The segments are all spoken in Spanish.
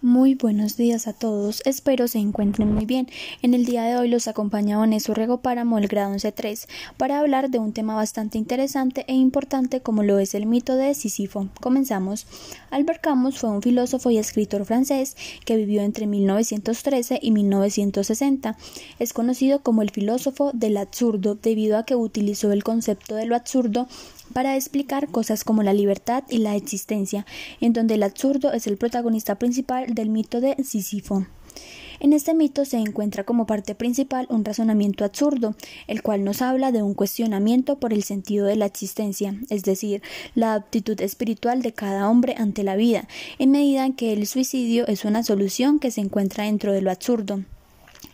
Muy buenos días a todos, espero se encuentren muy bien. En el día de hoy los acompaña Vanessa Rego Páramo del grado 11.3 para hablar de un tema bastante interesante e importante como lo es el mito de Sísifo. Comenzamos. Albert Camus fue un filósofo y escritor francés que vivió entre 1913 y 1960. Es conocido como el filósofo del absurdo debido a que utilizó el concepto de lo absurdo para explicar cosas como la libertad y la existencia, en donde el absurdo es el protagonista principal del mito de Sísifo. En este mito se encuentra como parte principal un razonamiento absurdo, el cual nos habla de un cuestionamiento por el sentido de la existencia, es decir, la aptitud espiritual de cada hombre ante la vida, en medida que el suicidio es una solución que se encuentra dentro de lo absurdo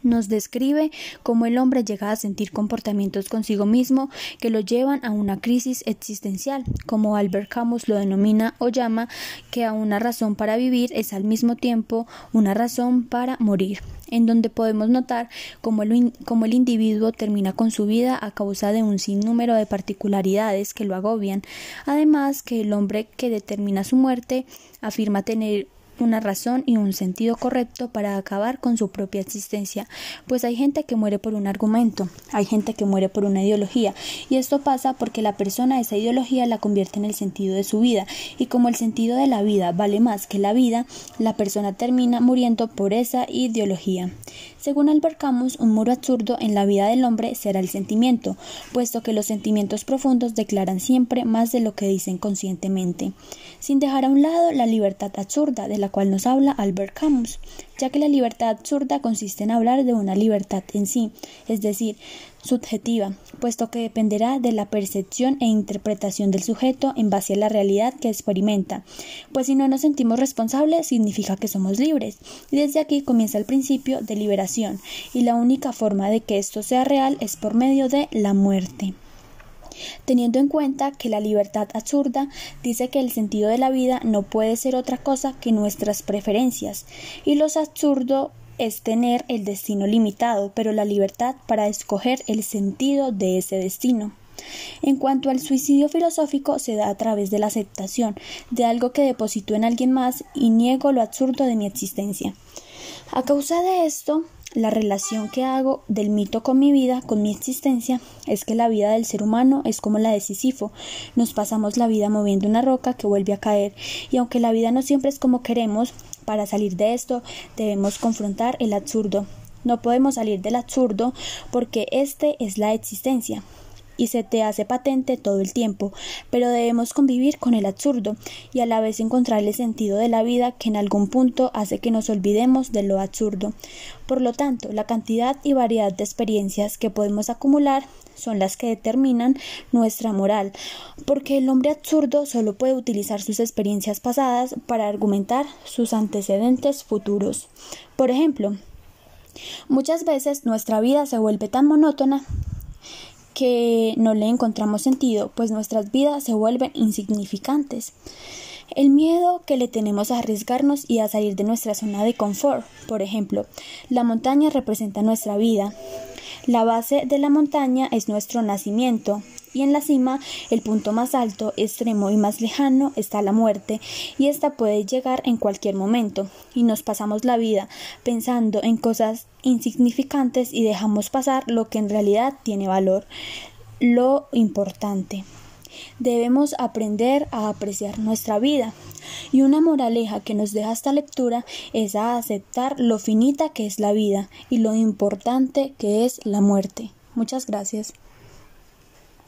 nos describe cómo el hombre llega a sentir comportamientos consigo mismo que lo llevan a una crisis existencial, como Albert Camus lo denomina o llama que a una razón para vivir es al mismo tiempo una razón para morir, en donde podemos notar cómo el, cómo el individuo termina con su vida a causa de un sinnúmero de particularidades que lo agobian, además que el hombre que determina su muerte afirma tener una razón y un sentido correcto para acabar con su propia existencia, pues hay gente que muere por un argumento, hay gente que muere por una ideología, y esto pasa porque la persona esa ideología la convierte en el sentido de su vida, y como el sentido de la vida vale más que la vida, la persona termina muriendo por esa ideología. Según Albert Camus, un muro absurdo en la vida del hombre será el sentimiento, puesto que los sentimientos profundos declaran siempre más de lo que dicen conscientemente, sin dejar a un lado la libertad absurda de la cual nos habla Albert Camus, ya que la libertad absurda consiste en hablar de una libertad en sí, es decir, subjetiva, puesto que dependerá de la percepción e interpretación del sujeto en base a la realidad que experimenta, pues si no nos sentimos responsables significa que somos libres, y desde aquí comienza el principio de liberación, y la única forma de que esto sea real es por medio de la muerte teniendo en cuenta que la libertad absurda dice que el sentido de la vida no puede ser otra cosa que nuestras preferencias, y lo absurdo es tener el destino limitado, pero la libertad para escoger el sentido de ese destino. En cuanto al suicidio filosófico, se da a través de la aceptación de algo que depositó en alguien más y niego lo absurdo de mi existencia. A causa de esto, la relación que hago del mito con mi vida, con mi existencia, es que la vida del ser humano es como la de Sísifo. Nos pasamos la vida moviendo una roca que vuelve a caer, y aunque la vida no siempre es como queremos, para salir de esto debemos confrontar el absurdo. No podemos salir del absurdo porque este es la existencia y se te hace patente todo el tiempo, pero debemos convivir con el absurdo y a la vez encontrar el sentido de la vida que en algún punto hace que nos olvidemos de lo absurdo. Por lo tanto, la cantidad y variedad de experiencias que podemos acumular son las que determinan nuestra moral, porque el hombre absurdo solo puede utilizar sus experiencias pasadas para argumentar sus antecedentes futuros. Por ejemplo, muchas veces nuestra vida se vuelve tan monótona que no le encontramos sentido, pues nuestras vidas se vuelven insignificantes. El miedo que le tenemos a arriesgarnos y a salir de nuestra zona de confort. Por ejemplo, la montaña representa nuestra vida. La base de la montaña es nuestro nacimiento, y en la cima, el punto más alto, extremo y más lejano, está la muerte, y ésta puede llegar en cualquier momento, y nos pasamos la vida pensando en cosas insignificantes y dejamos pasar lo que en realidad tiene valor, lo importante. Debemos aprender a apreciar nuestra vida. Y una moraleja que nos deja esta lectura es a aceptar lo finita que es la vida y lo importante que es la muerte. Muchas gracias.